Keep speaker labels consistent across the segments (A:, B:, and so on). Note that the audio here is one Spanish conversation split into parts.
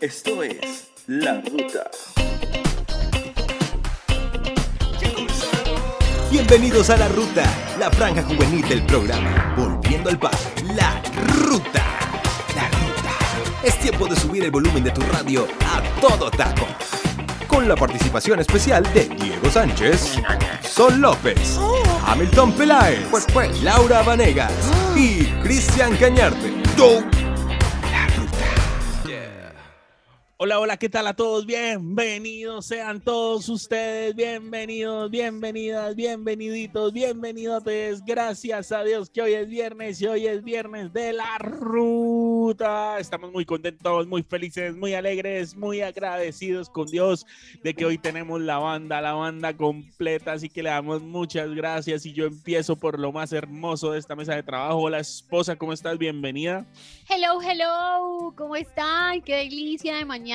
A: Esto es La Ruta.
B: Bienvenidos a La Ruta, la franja juvenil del programa. Volviendo al padre, La Ruta. La Ruta. Es tiempo de subir el volumen de tu radio a todo taco. Con la participación especial de Diego Sánchez, Sol López, Hamilton Peláez, Laura Vanegas y Cristian Cañarte.
C: Hola, hola, ¿qué tal a todos? Bienvenidos sean todos ustedes, bienvenidos, bienvenidas, bienveniditos, bienvenidos. Gracias a Dios que hoy es viernes y hoy es viernes de la ruta. Estamos muy contentos, muy felices, muy alegres, muy agradecidos con Dios de que hoy tenemos la banda, la banda completa. Así que le damos muchas gracias y yo empiezo por lo más hermoso de esta mesa de trabajo. Hola, esposa, ¿cómo estás? Bienvenida.
D: Hello, hello, ¿cómo están? Qué delicia de mañana,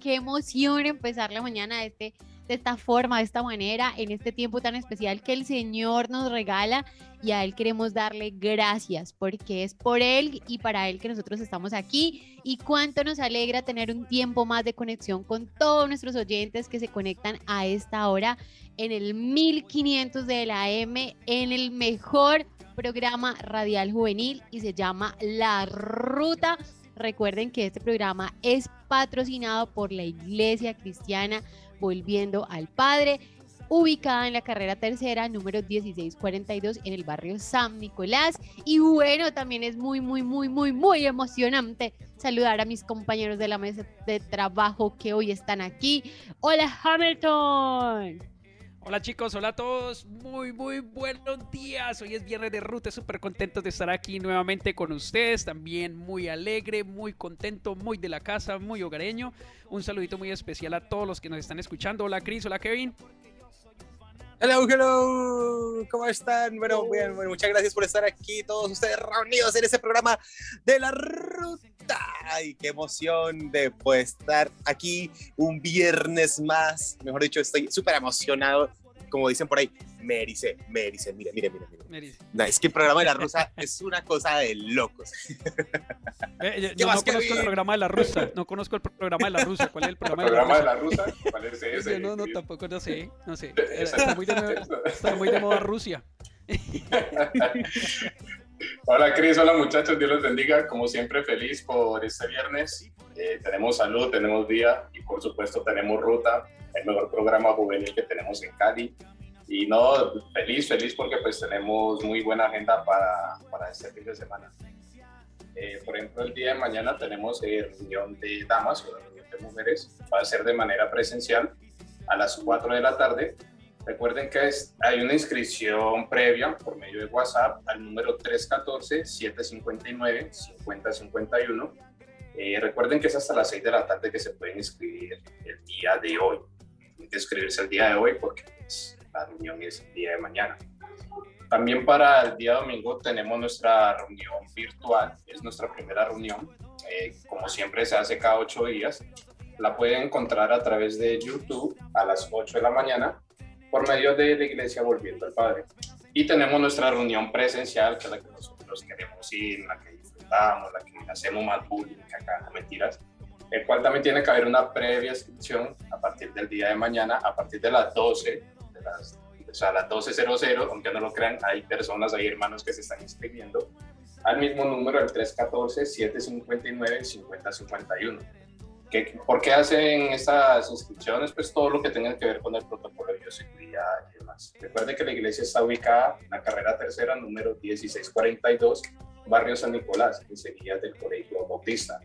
D: qué emoción empezar la mañana de, este, de esta forma, de esta manera, en este tiempo tan especial que el Señor nos regala y a Él queremos darle gracias porque es por Él y para Él que nosotros estamos aquí y cuánto nos alegra tener un tiempo más de conexión con todos nuestros oyentes que se conectan a esta hora en el 1500 de la M, en el mejor programa radial juvenil y se llama La Ruta. Recuerden que este programa es patrocinado por la Iglesia Cristiana Volviendo al Padre, ubicada en la carrera tercera, número 1642, en el barrio San Nicolás. Y bueno, también es muy, muy, muy, muy, muy emocionante saludar a mis compañeros de la mesa de trabajo que hoy están aquí. Hola Hamilton.
E: Hola chicos, hola a todos, muy muy buenos días. Hoy es viernes de ruta, súper contentos de estar aquí nuevamente con ustedes. También muy alegre, muy contento, muy de la casa, muy hogareño. Un saludito muy especial a todos los que nos están escuchando. Hola Cris, hola Kevin.
F: Hello, hello, ¿cómo están? Bueno, bien, bueno, muchas gracias por estar aquí, todos ustedes reunidos en este programa de la ruta. Ay, qué emoción de pues, estar aquí un viernes más. Mejor dicho, estoy súper emocionado. Como dicen por ahí, Merice, Merice, mire, mire, mire. mire.
E: Merice.
F: No, es que el programa de la rusa es una cosa de locos.
E: Eh,
F: ¿Qué
E: yo no
F: más,
E: conozco el programa de la rusa, no conozco el programa de la rusa. ¿Cuál es el
G: ¿El
E: programa,
G: programa
E: de la
G: de
E: rusa?
G: la rusa? ¿Cuál es ese?
E: Ese no, no, tampoco, no sé, no sé. Está muy de, moda- está muy de moda Rusia.
G: Hola Cris, hola muchachos, Dios los bendiga. Como siempre, feliz por este viernes. Eh, tenemos salud, tenemos día y por supuesto tenemos ruta, el mejor programa juvenil que tenemos en Cali. Y no, feliz, feliz porque pues tenemos muy buena agenda para, para este fin de semana. Eh, por ejemplo, el día de mañana tenemos eh, reunión de damas o reunión de mujeres. Va a ser de manera presencial a las 4 de la tarde. Recuerden que es- hay una inscripción previa por medio de WhatsApp al número 314-759-5051. Eh, recuerden que es hasta las 6 de la tarde que se pueden inscribir el día de hoy. Tienen inscribirse el día de hoy porque pues, la reunión es el día de mañana. También para el día domingo tenemos nuestra reunión virtual, es nuestra primera reunión. Eh, como siempre se hace cada ocho días. La pueden encontrar a través de YouTube a las 8 de la mañana por medio de la iglesia Volviendo al Padre. Y tenemos nuestra reunión presencial, que es la que nosotros queremos ir, la que disfrutamos, la que hacemos más bullying, no mentiras, el cual también tiene que haber una previa inscripción a partir del día de mañana, a partir de las 12, de las, o sea, a las 12.00, aunque no lo crean, hay personas, hay hermanos que se están inscribiendo al mismo número, el 314-759-5051. ¿Qué- ¿Por qué hacen estas inscripciones? Pues todo lo que tenga que ver con el protocolo de bioseguridad y demás. Recuerden que la iglesia está ubicada en la carrera tercera, número 1642, barrio San Nicolás, enseguida del Colegio Bautista.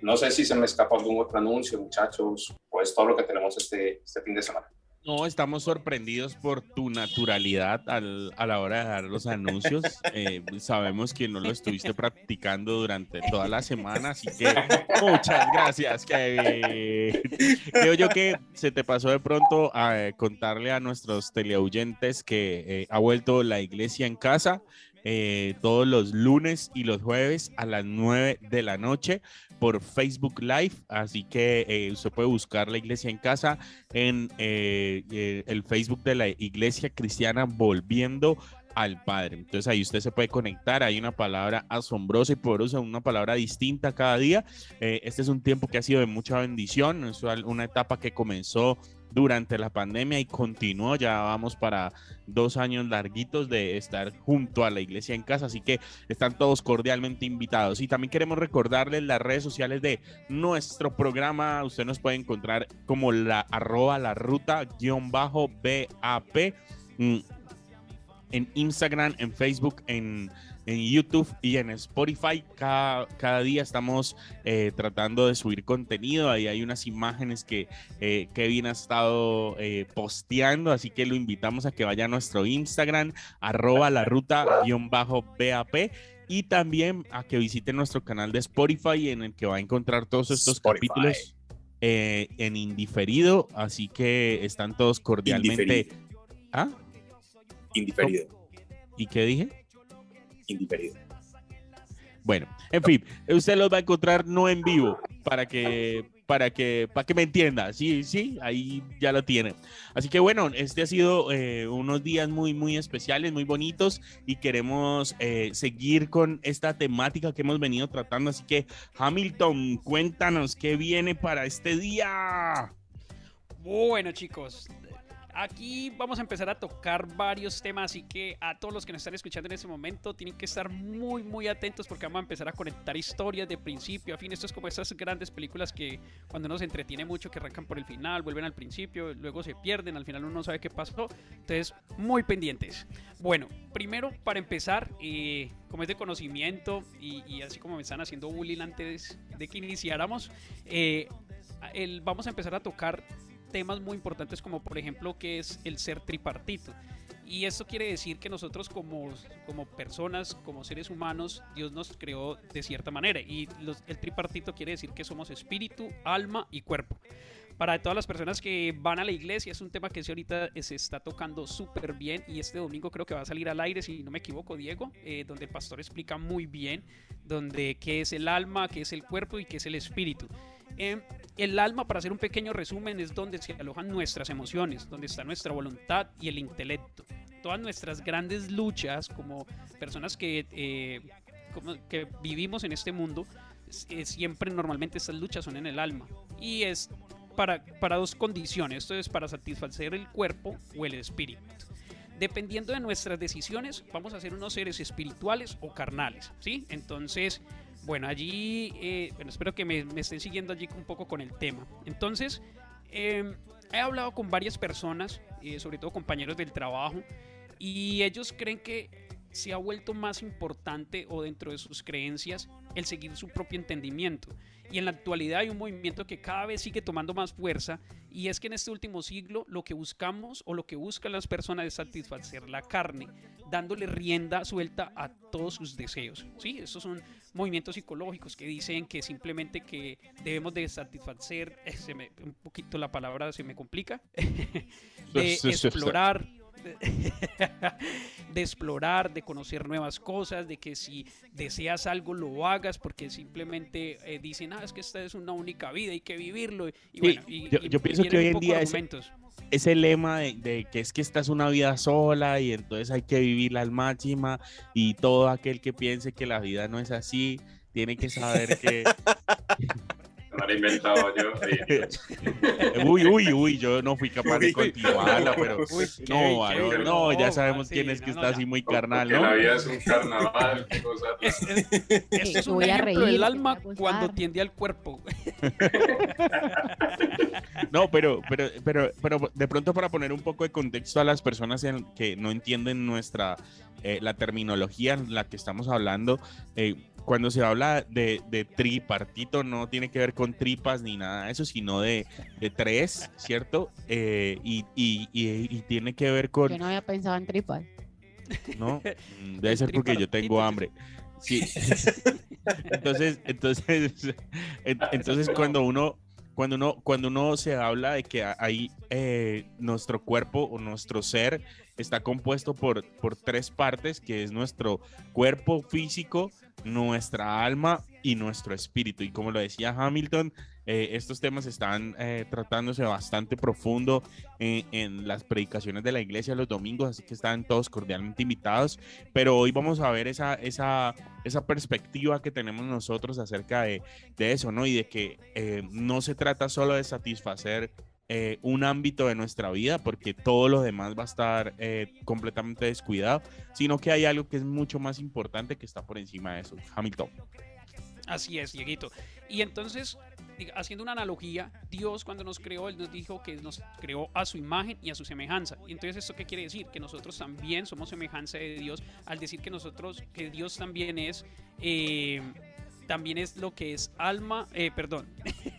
G: No sé si se me escapa algún otro anuncio, muchachos, pues todo lo que tenemos este, este fin de semana.
C: No, estamos sorprendidos por tu naturalidad al- a la hora de dar los anuncios. Eh, sabemos que no lo estuviste practicando durante toda la semana, así que muchas gracias, Kevin. Creo yo que se te pasó de pronto a eh, contarle a nuestros teleoyentes que eh, ha vuelto la iglesia en casa eh, todos los lunes y los jueves a las 9 de la noche por Facebook Live. Así que eh, usted puede buscar la iglesia en casa en eh, eh, el Facebook de la Iglesia Cristiana Volviendo al Padre. Entonces ahí usted se puede conectar, hay una palabra asombrosa y poderosa, una palabra distinta cada día. Eh, este es un tiempo que ha sido de mucha bendición, es una etapa que comenzó durante la pandemia y continuó, ya vamos para dos años larguitos de estar junto a la iglesia en casa, así que están todos cordialmente invitados. Y también queremos recordarles las redes sociales de nuestro programa, usted nos puede encontrar como la arroba la ruta guion bajo BAP mm, en Instagram, en Facebook, en en YouTube y en Spotify. Cada, cada día estamos eh, tratando de subir contenido. Ahí hay unas imágenes que eh, Kevin ha estado eh, posteando, así que lo invitamos a que vaya a nuestro Instagram, arroba la ruta-bap y también a que visite nuestro canal de Spotify en el que va a encontrar todos estos capítulos en indiferido, así que están todos cordialmente.
F: Indiferido.
C: ¿Ah?
F: Indiferido.
C: ¿Y qué dije?
F: Indiferido.
C: Bueno, en fin, usted los va a encontrar no en vivo para que para que para que me entienda. Sí, sí, ahí ya lo tiene. Así que bueno, este ha sido eh, unos días muy muy especiales, muy bonitos y queremos eh, seguir con esta temática que hemos venido tratando. Así que Hamilton, cuéntanos qué viene para este día.
E: Bueno, chicos, Aquí vamos a empezar a tocar varios temas, así que a todos los que nos están escuchando en este momento tienen que estar muy, muy atentos porque vamos a empezar a conectar historias de principio a fin. Esto es como esas grandes películas que cuando uno se entretiene mucho, que arrancan por el final, vuelven al principio, luego se pierden, al final uno no sabe qué pasó. Entonces, muy pendientes. Bueno, primero, para empezar, eh, como es de conocimiento y, así como me están haciendo bullying antes de que iniciáramos, eh, vamos a empezar a tocar temas muy importantes como por ejemplo que es el ser tripartito. Y esto quiere decir que nosotros como, como personas, como seres humanos, Dios nos creó de cierta manera. Y el tripartito quiere decir que somos espíritu, alma y cuerpo. Para todas las personas que van a la iglesia, es un tema que ahorita se está tocando súper bien y este domingo creo que va a salir al aire, si no me equivoco, Diego, eh, donde el pastor explica muy bien donde qué es el alma, qué es el cuerpo y qué es el espíritu. Eh, el alma, para hacer un pequeño resumen, es donde se alojan nuestras emociones, donde está nuestra voluntad y el intelecto. Todas nuestras grandes luchas como personas que, eh, que vivimos en este mundo, eh, siempre normalmente estas luchas son en el alma. Y es para, para dos condiciones, esto es para satisfacer el cuerpo o el espíritu. Dependiendo de nuestras decisiones, vamos a ser unos seres espirituales o carnales, ¿sí? Entonces, bueno, allí, eh, bueno, espero que me, estén siguiendo allí un poco con el tema. Entonces, em, he hablado con varias personas, eh, sobre todo compañeros del trabajo, y ellos creen que se ha vuelto más importante o dentro de sus creencias el seguir su propio entendimiento. Y en la actualidad hay un movimiento que cada vez sigue tomando más fuerza y es que en este último siglo lo que buscamos o lo que buscan las personas es satisfacer la carne, dándole rienda suelta a todos sus deseos. ¿sí? Estos son movimientos psicológicos que dicen que simplemente que debemos de satisfacer, eh, se me, un poquito la palabra se me complica, de explorar de explorar, de conocer nuevas cosas, de que si deseas algo lo hagas, porque simplemente eh, dicen, ah, es que esta es una única vida, hay que vivirlo. Y, bueno,
C: yo, pienso que hoy en día es, ese lema de, que es que esta es una vida sola y entonces hay que vivirla al máxima y todo aquel que piense que la vida no es así, tiene que saber que...
G: he inventado yo.
C: uy, uy, uy, yo no fui capaz de continuarla, pero no, no, ya sabemos quién es que está así muy carnal, ¿no?
G: La vida es un carnaval,
E: es, es, un ejemplo del alma cuando tiende al cuerpo.
C: no, pero, pero, pero, pero de pronto para poner un poco de contexto a las personas que no entienden nuestra eh, la terminología en la que estamos hablando, eh, cuando se habla de, tripartito no tiene que ver con tripas ni nada de eso, sino de, tres, ¿cierto? Eh, y, tiene que ver con...
D: Yo no había pensado en tripas.
C: No, mm, debe ser porque yo tengo hambre. Sí. Entonces, entonces, entonces cuando uno cuando uno, cuando uno se habla de que hay eh, nuestro cuerpo o nuestro ser está compuesto por, por tres partes, que es nuestro cuerpo físico, nuestra alma y nuestro espíritu. Y como lo decía Hamilton, eh, estos temas están eh, tratándose bastante profundo en, en, las predicaciones de la iglesia los domingos, así que están todos cordialmente invitados. Pero hoy vamos a ver esa, esa, esa perspectiva que tenemos nosotros acerca de, de eso, ¿no? Y de que eh, no se trata solo de satisfacer eh, un ámbito de nuestra vida, porque todo lo demás va a estar eh, completamente descuidado, sino que hay algo que es mucho más importante que está por encima de eso. Hamilton.
E: Así es, Dieguito. Y entonces, haciendo una analogía, Dios cuando nos creó, Él nos dijo que nos creó a su imagen y a su semejanza. Entonces, ¿esto qué quiere decir? Que nosotros también somos semejanza de Dios, al decir que nosotros, que Dios también es... Eh, también es lo que es alma, perdón,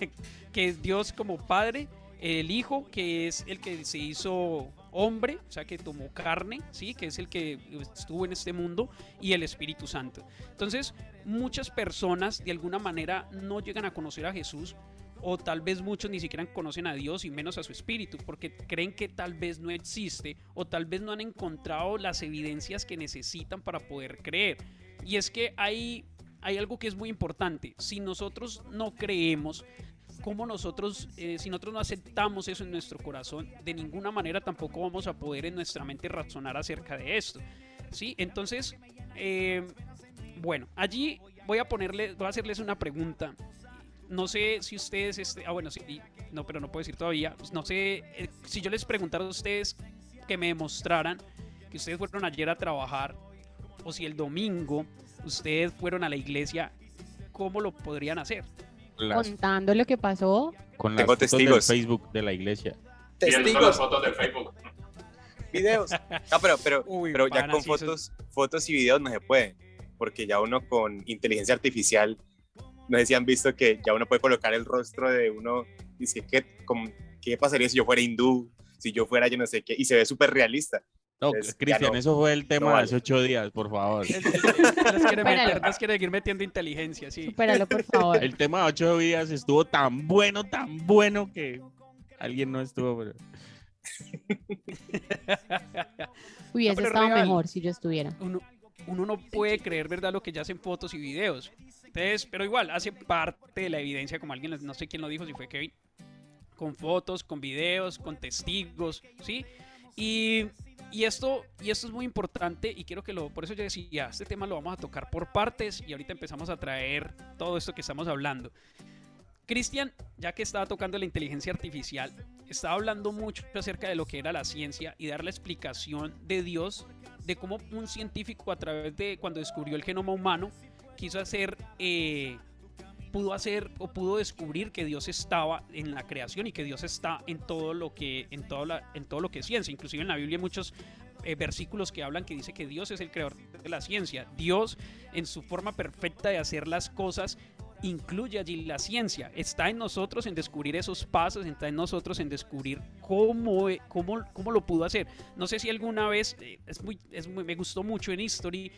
E: que es Dios como Padre, el Hijo, que es el que se hizo hombre, o sea, que tomó carne, ¿sí? que es el que estuvo en este mundo, y el Espíritu Santo. Entonces, muchas personas de alguna manera no llegan a conocer a Jesús, o tal vez muchos ni siquiera conocen a Dios y menos a su Espíritu, porque creen que tal vez no existe, o tal vez no han encontrado las evidencias que necesitan para poder creer. Y es que hay, hay algo que es muy importante. Si nosotros no creemos, cómo nosotros, eh, si nosotros no aceptamos eso en nuestro corazón, de ninguna manera tampoco vamos a poder en nuestra mente razonar acerca de esto. ¿Sí? Entonces, eh, bueno, allí voy a ponerle, voy a hacerles una pregunta. No sé si ustedes, este, ah bueno, sí, no, pero no puedo decir todavía. No sé eh, si yo les preguntara a ustedes que me demostraran que ustedes fueron ayer a trabajar o si el domingo ustedes fueron a la iglesia, ¿cómo lo podrían hacer?
D: Las, contando lo que pasó.
C: Con las fotos testigos. del Facebook de la iglesia.
G: Testigos. las fotos del Facebook.
F: Videos. No, pero, pero, Uy, pero ya con fotos, fotos y videos no se puede. Porque ya uno con inteligencia artificial, no sé si han visto que ya uno puede colocar el rostro de uno y decir, ¿qué, ¿qué pasaría si yo fuera hindú? Si yo fuera yo no sé qué. Y se ve súper realista.
C: No, Cristian, no, eso fue el tema no vale. de hace ocho días, por favor.
E: nos, quiere meter, nos quiere seguir metiendo inteligencia, sí.
D: Supéralo, por favor.
C: El tema de ocho días estuvo tan bueno, tan bueno que alguien no estuvo. Pero...
D: Hubiese no, estado real, mejor si yo estuviera.
E: Uno, uno no puede creer, ¿verdad?, lo que ya hacen fotos y videos. Entonces, pero igual, hace parte de la evidencia, como alguien, no sé quién lo dijo, si fue Kevin, con fotos, con videos, con testigos, ¿sí? Y y esto, y esto es muy importante y quiero que lo, por eso yo decía, este tema lo vamos a tocar por partes y ahorita empezamos a traer todo esto que estamos hablando. Cristian, ya que estaba tocando la inteligencia artificial, estaba hablando mucho acerca de lo que era la ciencia y dar la explicación de Dios, de cómo un científico a través de cuando descubrió el genoma humano, quiso hacer eh, pudo hacer o pudo descubrir que Dios estaba en la creación y que Dios está en todo lo que en todo, la, en todo lo que es ciencia. Inclusive en la Biblia hay muchos eh, versículos que hablan que dice que Dios es el creador de la ciencia. Dios en su forma perfecta de hacer las cosas incluye allí la ciencia. Está en nosotros en descubrir esos pasos, está en nosotros en descubrir cómo, cómo, cómo lo pudo hacer. No sé si alguna vez, eh, es muy, es muy, me gustó mucho en History,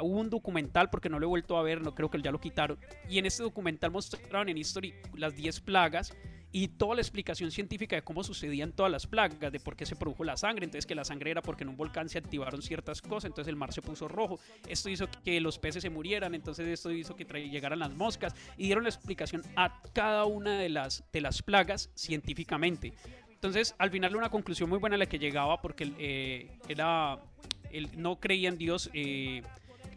E: hubo un documental porque no lo he vuelto a ver, no creo que ya lo quitaron. Y en este documental mostraron en History las 10 plagas y toda la explicación científica de cómo sucedían todas las plagas, de por qué se produjo la sangre, entonces que la sangre era porque en un volcán se activaron ciertas cosas, entonces el mar se puso rojo, esto hizo que los peces se murieran, entonces esto hizo que llegaran las moscas y dieron la explicación a cada una de las, de las plagas científicamente. Entonces, al final una conclusión muy buena a la que llegaba porque eh, era, él no creía en Dios. Eh,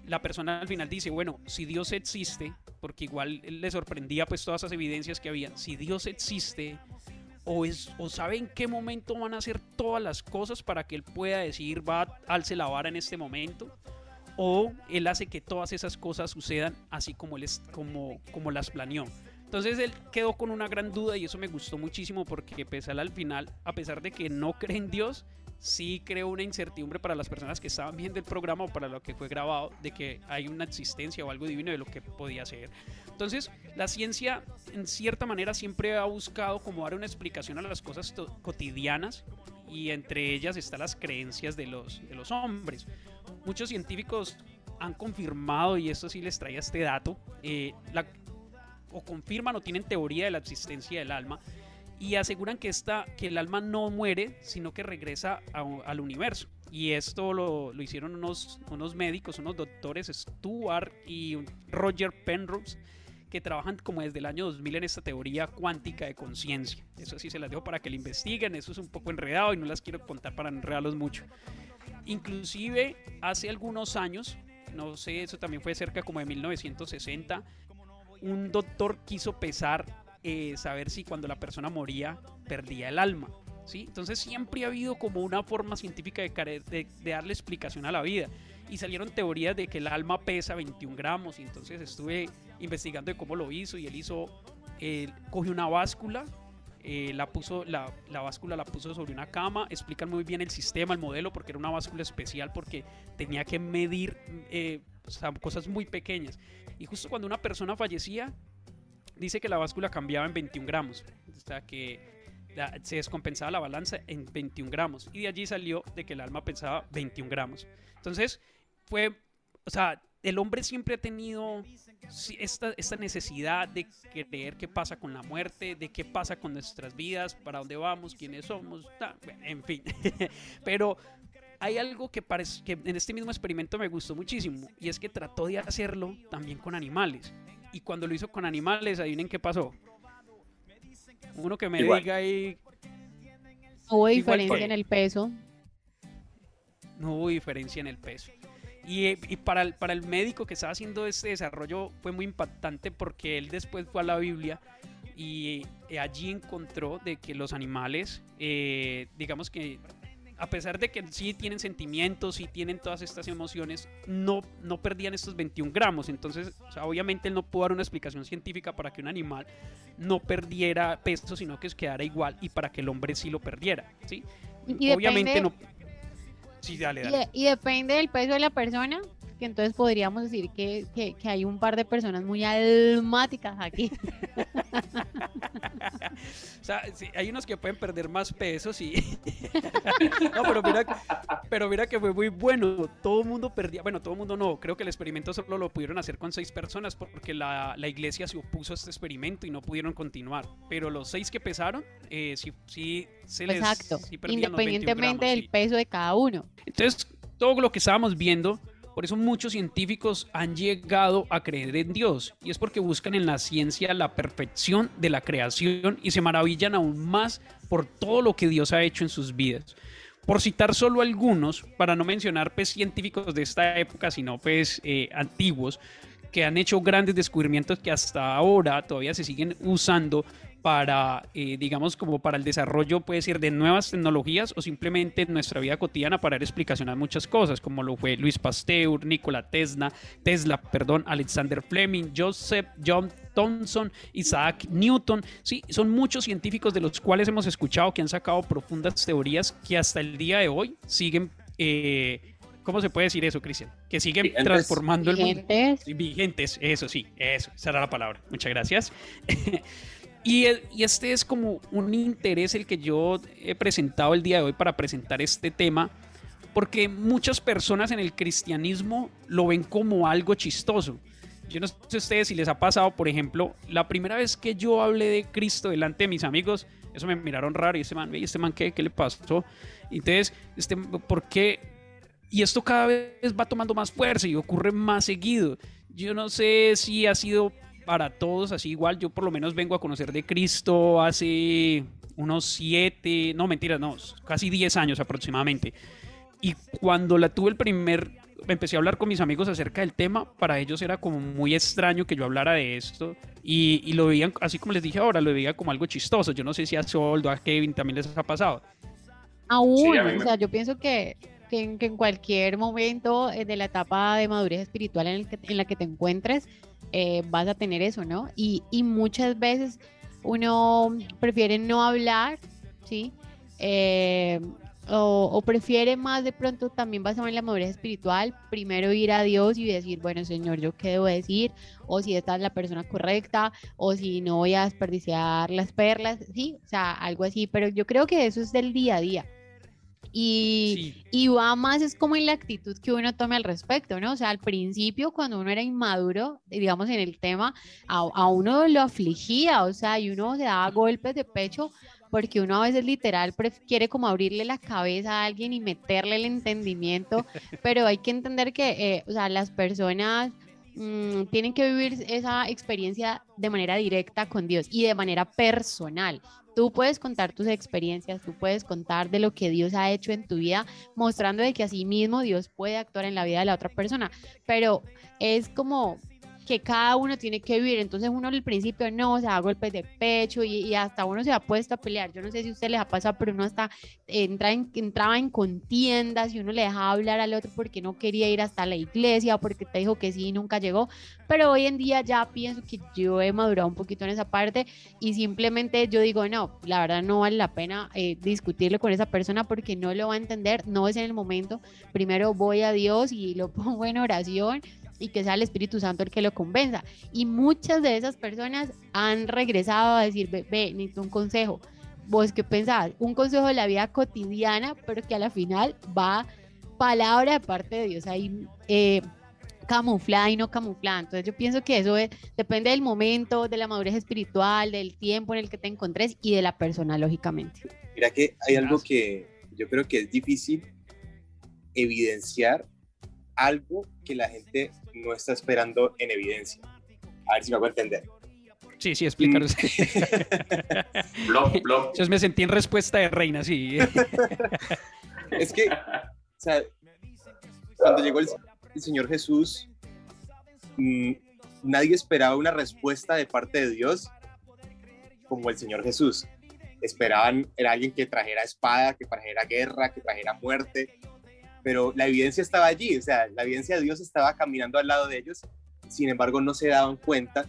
E: la persona al final dice, bueno, si Dios existe, porque igual le sorprendía pues todas esas evidencias que había, si Dios existe, o, es, o sabe en qué momento van a hacer todas las cosas para que él pueda decir, va, alce la vara en este momento, o él hace que todas esas cosas sucedan así como, él es, como, como las planeó. Entonces él quedó con una gran duda y eso me gustó muchísimo porque pese al final, a pesar de que no cree en Dios, sí creó una incertidumbre para las personas que estaban viendo el programa o para lo que fue grabado de que hay una existencia o algo divino de lo que podía ser. Entonces, la ciencia en cierta manera siempre ha buscado como dar una explicación a las cosas cotidianas y entre ellas están las creencias de los, de los hombres. Muchos científicos han confirmado, y esto sí les traía este dato, eh, o confirman o tienen teoría de la existencia del alma, y aseguran que, esta, que el alma no muere, sino que regresa al universo. Y esto lo, lo, hicieron unos, unos médicos, unos doctores, Stuart y Roger Penrose, que trabajan como desde el año 2000 en esta teoría cuántica de conciencia. Eso sí se las dejo para que lo investiguen, eso es un poco enredado y no las quiero contar para enredarlos mucho. Inclusive hace algunos años, no sé, eso también fue cerca como de 1960, un doctor quiso pesar, eh, saber si cuando la persona moría perdía el alma. ¿sí? Entonces siempre ha habido como una forma científica de, de, de darle explicación a la vida y salieron teorías de que el alma pesa 21 gramos y entonces estuve investigando de cómo lo hizo y él hizo, eh, cogió una báscula, eh, la puso, la, la, báscula la puso sobre una cama, explican muy bien el sistema, el modelo, porque era una báscula especial porque tenía que medir eh, cosas muy pequeñas. Y justo cuando una persona fallecía, dice que la báscula cambiaba en 21 gramos, o sea que se descompensaba la balanza en 21 gramos y de allí salió de que el alma pensaba 21 gramos. Entonces, fue, o sea, el hombre siempre ha tenido esta, esta necesidad de creer qué pasa con la muerte, de qué pasa con nuestras vidas, para dónde vamos, quiénes somos, en fin. Pero hay algo que, parece, que en este mismo experimento me gustó muchísimo y es que trató de hacerlo también con animales. Y cuando lo hizo con animales, adivinen qué pasó. Uno que me diga ahí.
D: hubo diferencia en el peso.
E: No hubo diferencia en el peso. Y, para, el, para el médico que estaba haciendo este desarrollo fue muy impactante porque él después fue a la Biblia y eh, allí encontró de que los animales, eh, digamos que a pesar de que sí tienen sentimientos, y tienen todas estas emociones, no, no perdían estos 21 gramos. Entonces, obviamente él no pudo dar una explicación científica para que un animal no perdiera peso, sino que quedara igual y para que el hombre sí lo perdiera. ¿sí?
D: Y
E: obviamente no
D: y, depende del peso de la persona, que entonces podríamos decir que, que, que hay un par de personas muy almáticas aquí.
E: o sea, hay unos que pueden perder más peso, sí. no, pero mira, pero mira que fue muy bueno. Todo el mundo perdía. Bueno, todo el mundo no. Creo que el experimento solo lo pudieron hacer con seis personas porque la, la iglesia se opuso a este experimento y no pudieron continuar. Pero los seis que pesaron, eh, sí, sí se les.
D: Exacto. Independientemente del peso de cada uno.
E: Entonces, todo lo que estábamos viendo por eso muchos científicos han llegado a creer en Dios y es porque buscan en la ciencia la perfección de la creación y se maravillan aún más por todo lo que Dios ha hecho en sus vidas. Por citar solo algunos, para no mencionar pues, científicos de esta época, sino pues eh, antiguos, que han hecho grandes descubrimientos que hasta ahora todavía se siguen usando para, eh, digamos, como para el desarrollo, puede ser de nuevas tecnologías o simplemente en nuestra vida cotidiana para dar explicación a muchas cosas, como lo fue Luis Pasteur, Nikola Tesla, Tesla, perdón, Alexander Fleming, Joseph John Thomson, Isaac Newton. Sí, son muchos científicos de los cuales hemos escuchado que han sacado profundas teorías que hasta el día de hoy siguen... Eh, ¿Cómo se puede decir eso, Cristian? Que siguen transformando el mundo. Vigentes, eso sí, eso, esa era la palabra. Muchas gracias. Y, este es como un interés el que yo he presentado el día de hoy para presentar este tema, porque muchas personas en el cristianismo lo ven como algo chistoso. Yo no sé ustedes si les ha pasado, por ejemplo, la primera vez que yo hablé de Cristo delante de mis amigos, eso me miraron raro y este man, ¿este man qué, qué le pasó? Entonces, este, ¿por qué? Y esto cada vez va tomando más fuerza y ocurre más seguido. Yo no sé si ha sido para todos así igual. Yo por lo menos vengo a conocer de Cristo hace unos siete, no mentira, no, casi diez años aproximadamente. Y cuando la tuve el primer, empecé a hablar con mis amigos acerca del tema, para ellos era como muy extraño que yo hablara de esto. Y, lo veían, así como les dije ahora, lo veía como algo chistoso. Yo no sé si a Soldo, a Kevin también les ha pasado.
D: Aún, o sea, yo pienso que, que, en, cualquier momento eh, de la etapa de madurez espiritual en, en la que te encuentres, eh, vas a tener eso, ¿no? Y, muchas veces uno prefiere no hablar, ¿sí? Eh, o, prefiere más de pronto también basado en la madurez espiritual, primero ir a Dios y decir, bueno, Señor, ¿yo qué debo decir? O si esta es la persona correcta, o si no voy a desperdiciar las perlas, ¿sí? O sea, algo así, pero yo creo que eso es del día a día. Y, y, va más es como en la actitud que uno tome al respecto, ¿no? O sea, al principio cuando uno era inmaduro, digamos en el tema, a, a uno lo afligía, o sea, y uno se daba golpes de pecho porque uno a veces literal quiere como abrirle la cabeza a alguien y meterle el entendimiento, pero hay que entender que, eh, o sea, las personas mm, tienen que vivir esa experiencia de manera directa con Dios y de manera personal. Tú puedes contar tus experiencias, tú puedes contar de lo que Dios ha hecho en tu vida, mostrando de que así mismo Dios puede actuar en la vida de la otra persona, pero es como que cada uno tiene que vivir. Entonces uno al principio no, se da golpes de pecho y, hasta uno se ha puesto a pelear. Yo no sé si a usted les ha pasado, pero uno hasta entra en, entraba en contiendas y uno le dejaba hablar al otro porque no quería ir hasta la iglesia porque te dijo que sí y nunca llegó. Pero hoy en día ya pienso que yo he madurado un poquito en esa parte y simplemente yo digo, no, la verdad no vale la pena eh, discutirlo con esa persona porque no lo va a entender, no es en el momento. Primero voy a Dios y lo pongo en oración y que sea el Espíritu Santo el que lo convenza. Y muchas de esas personas han regresado a decir, ve, ve necesito un consejo. ¿Vos qué pensás? Un consejo de la vida cotidiana, pero que a la final va palabra de parte de Dios ahí eh, camuflada y no camuflada. Entonces yo pienso que eso depende del momento, de la madurez espiritual, del tiempo en el que te encontres y de la persona, lógicamente.
F: Mira que hay algo que yo creo que es difícil evidenciar algo que la gente no está esperando en evidencia. A ver si me hago entender.
E: Sí, sí, explícanos.
G: blog.
E: Yo me sentí en respuesta de reina, sí.
F: es que, o sea, cuando llegó el, Señor Jesús, mm, nadie esperaba una respuesta de parte de Dios como el Señor Jesús. Esperaban, era alguien que trajera espada, que trajera guerra, que trajera muerte, pero la evidencia estaba allí, o sea, la evidencia de Dios estaba caminando al lado de ellos, sin embargo no se daban cuenta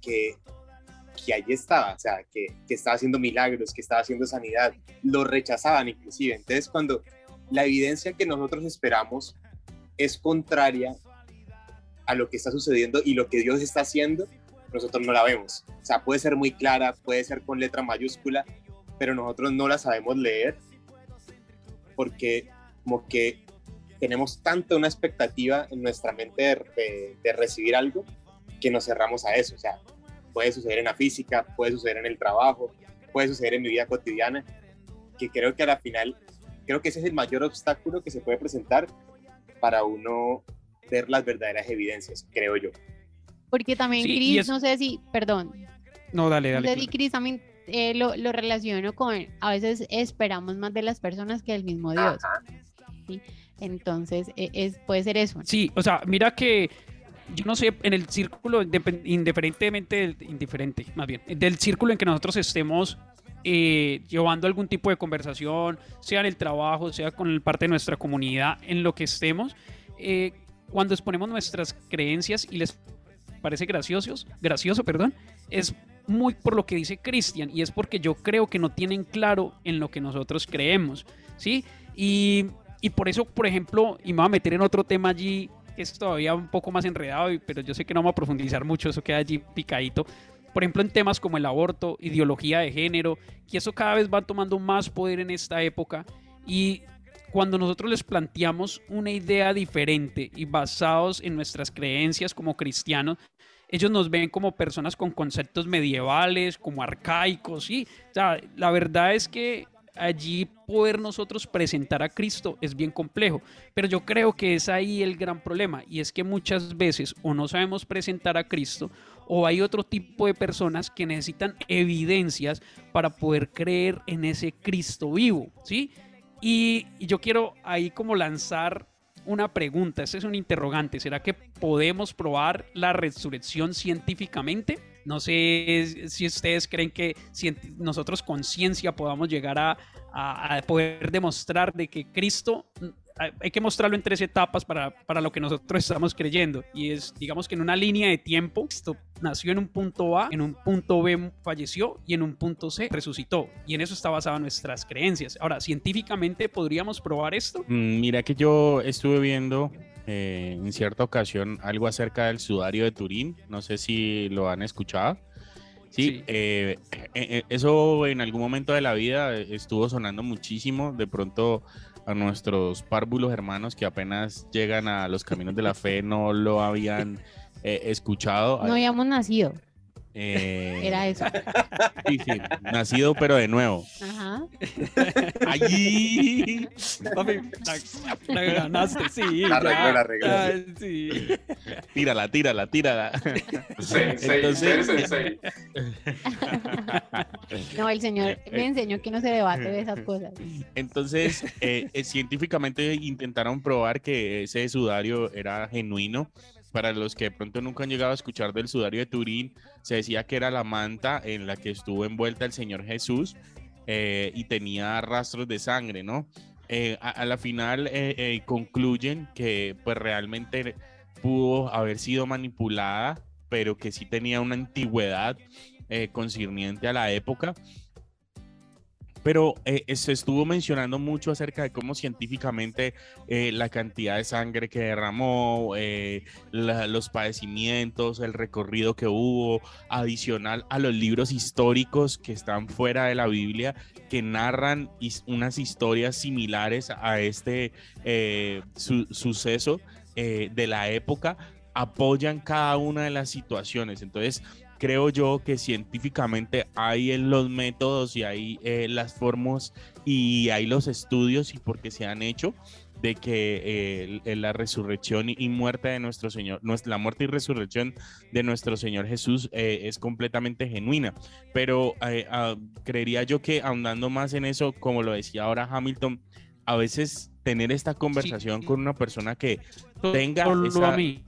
F: que, que allí estaba, o sea, que, que estaba haciendo milagros, que estaba haciendo sanidad, lo rechazaban inclusive. Entonces cuando la evidencia que nosotros esperamos es contraria a lo que está sucediendo y lo que Dios está haciendo, nosotros no la vemos. O sea, puede ser muy clara, puede ser con letra mayúscula, pero nosotros no la sabemos leer porque como que tenemos tanto una expectativa en nuestra mente de, recibir algo que nos cerramos a eso. O sea, puede suceder en la física, puede suceder en el trabajo, puede suceder en mi vida cotidiana, que creo que a la final, creo que ese es el mayor obstáculo que se puede presentar para uno ver las verdaderas evidencias, creo yo.
D: Porque también, Cris, no sé si, perdón.
E: No, dale, dale.
D: No Cris, también eh, lo, lo, relaciono con, a veces esperamos más de las personas que del mismo Dios. Entonces, e, es, puede ser eso.
E: Sí, o sea, mira que yo no sé, en el círculo, indiferentemente, indiferente, más bien, del círculo en que nosotros estemos eh, llevando algún tipo de conversación, sea en el trabajo, sea con parte de nuestra comunidad, en lo que estemos, eh, cuando exponemos nuestras creencias y les parece graciosos, gracioso, perdón, es muy por lo que dice Cristian y es porque yo creo que no tienen claro en lo que nosotros creemos, ¿sí? Y y por eso, por ejemplo, y me voy a meter en otro tema allí, que es todavía un poco más enredado, pero yo sé que no vamos a profundizar mucho, eso queda allí picadito. Por ejemplo, en temas como el aborto, ideología de género, que eso cada vez va tomando más poder en esta época. Y cuando nosotros les planteamos una idea diferente y basados en nuestras creencias como cristianos, ellos nos ven como personas con conceptos medievales, como arcaicos, ¿sí? O sea, la verdad es que allí poder nosotros presentar a Cristo es bien complejo. Pero yo creo que es ahí el gran problema y es que muchas veces o no sabemos presentar a Cristo o hay otro tipo de personas que necesitan evidencias para poder creer en ese Cristo vivo, ¿sí? Y, yo quiero ahí como lanzar una pregunta, ese es un interrogante, ¿será que podemos probar la resurrección científicamente? No sé si ustedes creen que si nosotros con ciencia podamos llegar a, poder demostrar de que Cristo hay que mostrarlo en tres etapas para, para, lo que nosotros estamos creyendo. Y es, digamos que en una línea de tiempo, esto nació en un punto A, en un punto B falleció y en un punto C resucitó. Y en eso está basada nuestras creencias. Ahora, científicamente, ¿podríamos probar esto?
C: Mm, mira que yo estuve viendo eh, en cierta ocasión algo acerca del sudario de Turín. No sé si lo han escuchado. Sí, eh, eh, eso en algún momento de la vida estuvo sonando muchísimo. De pronto a nuestros párvulos hermanos que apenas llegan a los caminos de la fe no lo habían escuchado.
D: No habíamos nacido.
C: Eh,
D: Era eso.
C: sí, sí, nacido pero de nuevo.
D: Ajá.
C: Allí.
E: Papi, la, la ganaste, sí.
F: La arregló, la arregló.
E: sí.
C: Tírala, tírala, tírala. Entonces-.
D: No, el señor me enseñó que no se debate de esas cosas.
C: Entonces, eh, eh, científicamente intentaron probar que ese sudario era genuino. Para los que de pronto nunca han llegado a escuchar del sudario de Turín, se decía que era la manta en la que estuvo envuelta el Señor Jesús eh, y tenía rastros de sangre, ¿no? Eh, a, la final eh, concluyen que pues realmente pudo haber sido manipulada, pero que sí tenía una antigüedad concerniente a la época. Pero eh, se estuvo mencionando mucho acerca de cómo científicamente eh, la cantidad de sangre que derramó, eh, los padecimientos, el recorrido que hubo, adicional a los libros históricos que están fuera de la Biblia, que narran unas historias similares a este eh, su- suceso eh, de la época, apoyan cada una de las situaciones. Entonces, creo yo que científicamente hay en los métodos y hay eh, las formas y hay los estudios y porque se han hecho de que eh, la resurrección y muerte de nuestro Señor, la muerte y resurrección de nuestro Señor Jesús eh, es completamente genuina. Pero eh, ah, creería yo que ahondando más en eso, como lo decía ahora Hamilton, a veces tener esta conversación con una persona que tenga esa-
E: mí.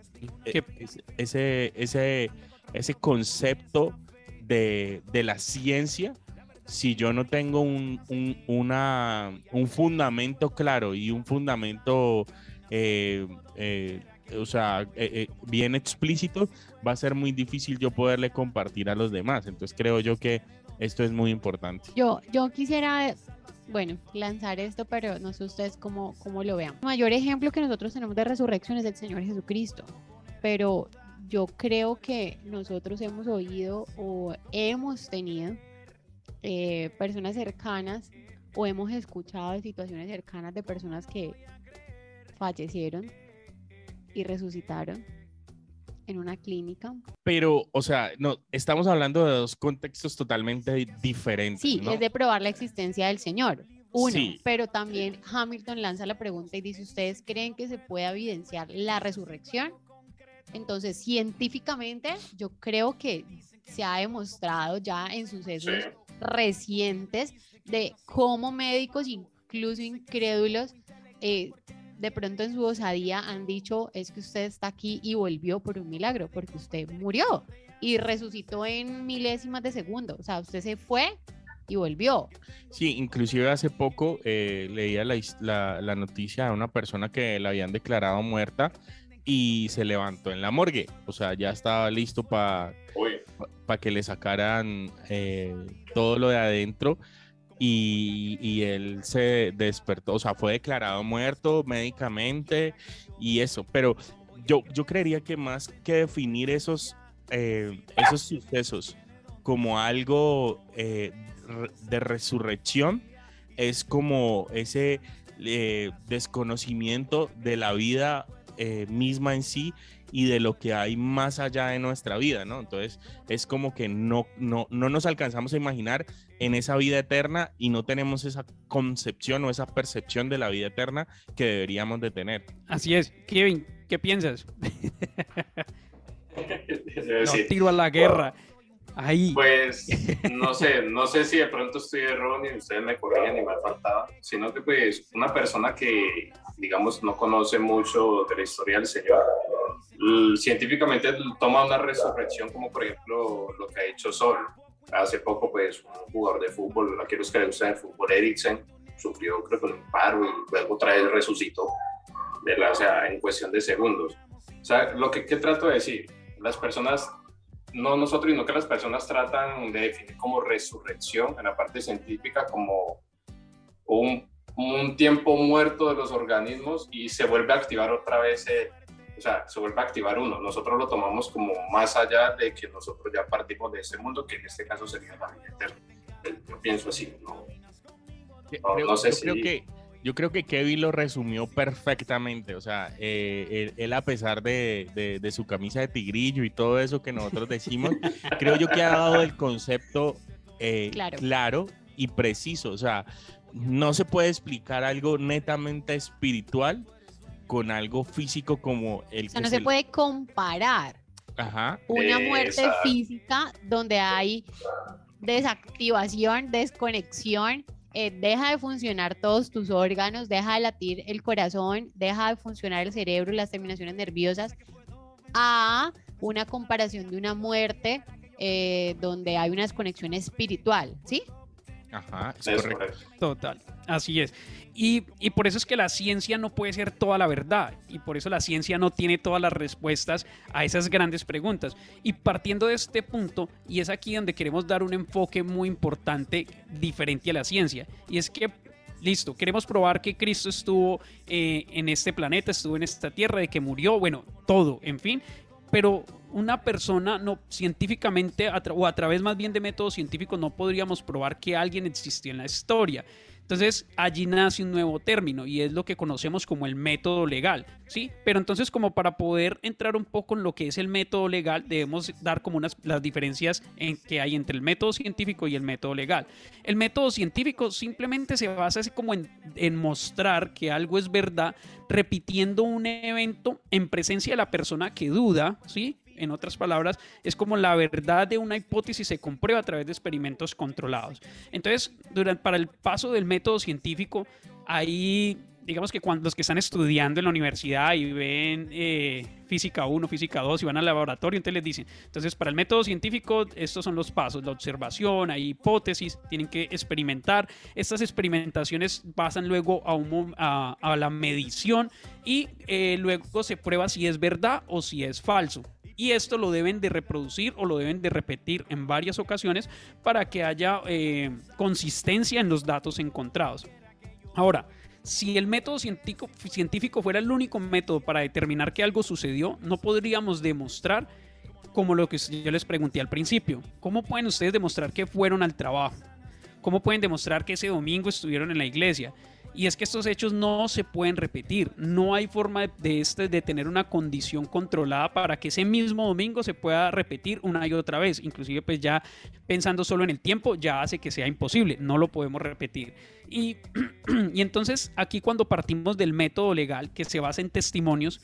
C: ese- ese, ese, ese concepto de, de la ciencia, si yo no tengo un, un, una, un fundamento claro y un fundamento, eh, eh, o sea, eh, eh, bien explícito, va a ser muy difícil yo poderle compartir a los demás. Entonces creo yo que esto es muy importante.
D: Yo, yo quisiera, bueno, lanzar esto, pero no sé ustedes cómo, cómo lo vean. El mayor ejemplo que nosotros tenemos de resurrección es el Señor Jesucristo, pero yo creo que nosotros hemos oído o hemos tenido eh, personas cercanas o hemos escuchado de situaciones cercanas de personas que fallecieron y resucitaron en una clínica.
C: Pero, o sea, no, estamos hablando de dos contextos totalmente di- diferentes.
D: Sí,
C: ¿no?
D: es de probar la existencia del Señor. Uno,
C: Sí.
D: pero también Hamilton lanza la pregunta y dice, ¿ustedes creen que se puede evidenciar la resurrección? Entonces, científicamente, yo creo que se ha demostrado ya en sucesos
G: Sí.
D: recientes de cómo médicos, incluso incrédulos, eh, de pronto en su osadía han dicho, es que usted está aquí y volvió por un milagro, porque usted murió y resucitó en milésimas de segundo. O sea, usted se fue y volvió.
C: Sí, inclusive hace poco eh, leía la, his- la- la noticia de una persona que la habían declarado muerta y se levantó en la morgue. O sea, ya estaba listo para
G: Uy,
C: que le sacaran eh, todo lo de adentro y, y él se despertó, o sea, fue declarado muerto médicamente y eso. Pero yo, yo creería que más que definir esos, eh, esos sucesos como algo eh, de resurrección, es como ese eh, desconocimiento de la vida eh, misma en sí y de lo que hay más allá de nuestra vida, ¿no? Entonces es como que no, no, no nos alcanzamos a imaginar en esa vida eterna y no tenemos esa concepción o esa percepción de la vida eterna que deberíamos de tener.
E: Así es. Kevin, ¿qué piensas? No, tiro a la guerra. Ahí.
G: Pues no sé, no sé si de pronto estoy erróneo y ustedes me corrigen y me faltaba, sino que pues una persona que digamos no conoce mucho de la historia del Señor, científicamente toma una resurrección como por ejemplo lo que ha hecho Sol. Hace poco pues un jugador de fútbol, aquellos que le gustan el fútbol, Eriksen, sufrió creo que un paro y luego otra vez resucitó, de la, o sea, en cuestión de segundos. O sea, lo que, que trato de decir, las personas no nosotros, sino que las personas tratan de definir como resurrección en la parte científica como un, un tiempo muerto de los organismos y se vuelve a activar otra vez, eh, o sea, se vuelve a activar uno. Nosotros lo tomamos como más allá de que nosotros ya partimos de este mundo, que en este caso sería la vida eterna. Yo pienso así, ¿no? No, no sé
C: yo creo
G: si-
C: que Yo creo que Kevin lo resumió perfectamente. O sea, eh, él, él a pesar de, de- de su camisa de tigrillo y todo eso que nosotros decimos, creo yo que ha dado el concepto eh,
D: Claro.
C: claro y preciso. O sea, no se puede explicar algo netamente espiritual con algo físico como el
D: O sea,
C: que
D: no se puede comparar
C: Ajá.
D: una muerte
G: Exacto.
D: física donde hay desactivación, desconexión, eh, deja de funcionar todos tus órganos, deja de latir el corazón, deja de funcionar el cerebro, las terminaciones nerviosas, a una comparación de una muerte eh, donde hay una desconexión espiritual, ¿sí?
C: Ajá, es
G: Es
C: correcto.
G: correcto.
E: Total, así es. Y, y por eso es que la ciencia no puede ser toda la verdad y por eso la ciencia no tiene todas las respuestas a esas grandes preguntas. Y partiendo de este punto, y es aquí donde queremos dar un enfoque muy importante diferente a la ciencia, y es que, listo, queremos probar que Cristo estuvo eh, en este planeta, estuvo en esta tierra, de que murió, bueno, todo, en fin, pero una persona no científicamente a o a través más bien de métodos científicos no podríamos probar que alguien existió en la historia. Entonces allí nace un nuevo término y es lo que conocemos como el método legal, ¿sí? Pero entonces como para poder entrar un poco en lo que es el método legal debemos dar como unas las diferencias en que hay entre el método científico y el método legal. El método científico simplemente se basa así como en, en mostrar que algo es verdad repitiendo un evento en presencia de la persona que duda, ¿sí? En otras palabras, es como la verdad de una hipótesis se comprueba a través de experimentos controlados. Entonces, durante, para el paso del método científico, ahí, digamos que cuando los que están estudiando en la universidad y ven eh, física 1, física 2 y van al laboratorio, entonces les dicen, entonces para el método científico estos son los pasos, la observación, hay hipótesis, tienen que experimentar. Estas experimentaciones pasan luego a, un a, a la medición y eh, luego se prueba si es verdad o si es falso. Y esto lo deben de reproducir o lo deben de repetir en varias ocasiones para que haya eh, consistencia en los datos encontrados. Ahora, si el método científico, científico fuera el único método para determinar que algo sucedió, no podríamos demostrar como lo que yo les pregunté al principio. ¿Cómo pueden ustedes demostrar que fueron al trabajo? ¿Cómo pueden demostrar que ese domingo estuvieron en la iglesia? Y es que estos hechos no se pueden repetir. No hay forma de, este, de tener una condición controlada para que ese mismo domingo se pueda repetir una y otra vez. Inclusive pues ya pensando solo en el tiempo ya hace que sea imposible. No lo podemos repetir. Y, y entonces aquí cuando partimos del método legal que se basa en testimonios,